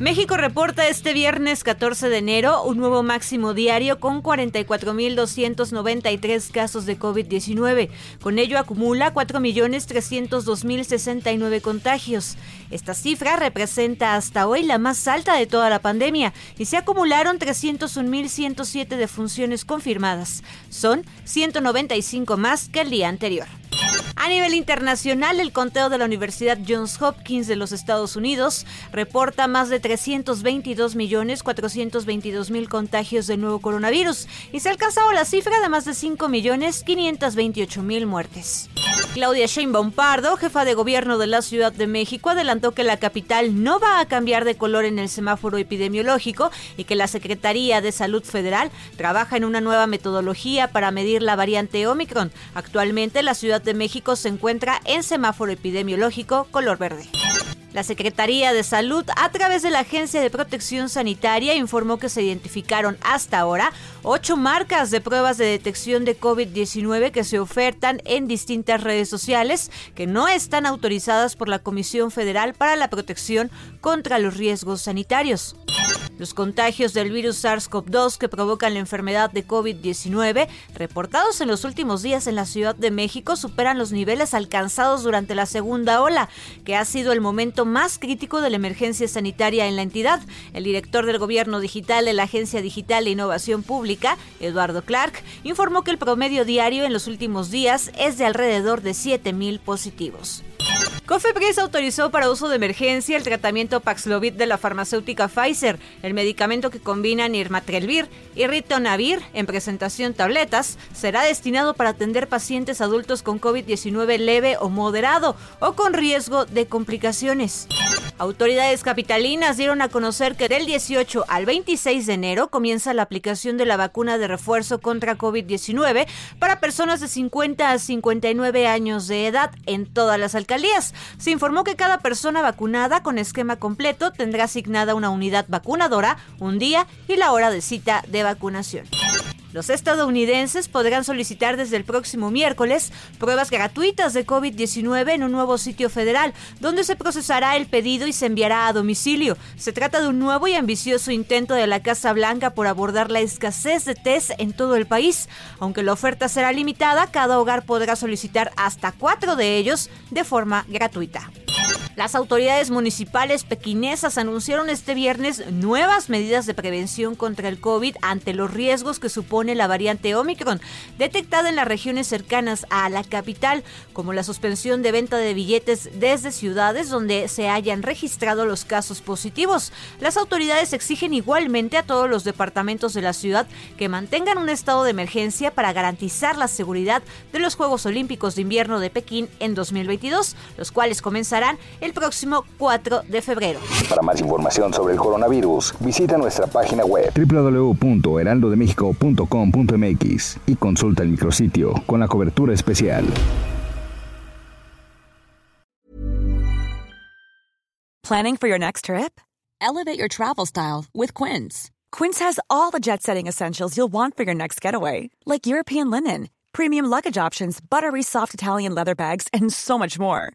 México reporta este viernes 14 de enero un nuevo máximo diario con 44.293 casos de COVID-19. Con ello acumula 4.302.069 contagios. Esta cifra representa hasta hoy la más alta de toda la pandemia y se acumularon 301.107 defunciones confirmadas. Son 195 más que el día anterior. A nivel internacional, el conteo de la Universidad Johns Hopkins de los Estados Unidos reporta más de 322 millones 422 mil contagios del nuevo coronavirus y se ha alcanzado la cifra de más de 5 millones 528 mil muertes. Claudia Sheinbaum Pardo, jefa de gobierno de la Ciudad de México, adelantó que la capital no va a cambiar de color en el semáforo epidemiológico y que la Secretaría de Salud Federal trabaja en una nueva metodología para medir la variante Omicron. Actualmente la Ciudad de México se encuentra en semáforo epidemiológico color verde. La Secretaría de Salud, a través de la Agencia de Protección Sanitaria, informó que se identificaron hasta ahora ocho marcas de pruebas de detección de COVID-19 que se ofertan en distintas redes sociales que no están autorizadas por la Comisión Federal para la Protección contra los Riesgos Sanitarios. Los contagios del virus SARS-CoV-2 que provocan la enfermedad de COVID-19, reportados en los últimos días en la Ciudad de México, superan los niveles alcanzados durante la segunda ola, que ha sido el momento más crítico de la emergencia sanitaria en la entidad. El director del Gobierno Digital de la Agencia Digital de Innovación Pública, Eduardo Clark, informó que el promedio diario en los últimos días es de alrededor de 7.000 positivos. Cofepris autorizó para uso de emergencia el tratamiento Paxlovid de la farmacéutica Pfizer, el medicamento que combina nirmatrelvir y ritonavir en presentación tabletas, será destinado para atender pacientes adultos con COVID-19 leve o moderado o con riesgo de complicaciones. Autoridades capitalinas dieron a conocer que del 18 al 26 de enero comienza la aplicación de la vacuna de refuerzo contra COVID-19 para personas de 50 a 59 años de edad en todas las alcaldías. Se informó que cada persona vacunada con esquema completo tendrá asignada una unidad vacunadora, un día y la hora de cita de vacunación. Los estadounidenses podrán solicitar desde el próximo miércoles pruebas gratuitas de COVID-19 en un nuevo sitio federal, donde se procesará el pedido y se enviará a domicilio. Se trata de un nuevo y ambicioso intento de la Casa Blanca por abordar la escasez de test en todo el país. Aunque la oferta será limitada, cada hogar podrá solicitar hasta cuatro de ellos de forma gratuita. Las autoridades municipales pequinesas anunciaron este viernes nuevas medidas de prevención contra el COVID ante los riesgos que supone la variante Omicron, detectada en las regiones cercanas a la capital, como la suspensión de venta de billetes desde ciudades donde se hayan registrado los casos positivos. Las autoridades exigen igualmente a todos los departamentos de la ciudad que mantengan un estado de emergencia para garantizar la seguridad de los Juegos Olímpicos de Invierno de Pekín en 2022, los cuales comenzarán el próximo 4 de febrero. Para más información sobre el coronavirus, visita nuestra página web www.heraldodemexico.com.mx y consulta el micrositio con la cobertura especial. Planning for your next trip? Elevate your travel style with Quince. Quince has all the jet-setting essentials you'll want for your next getaway, like European linen, premium luggage options, buttery soft Italian leather bags, and so much more.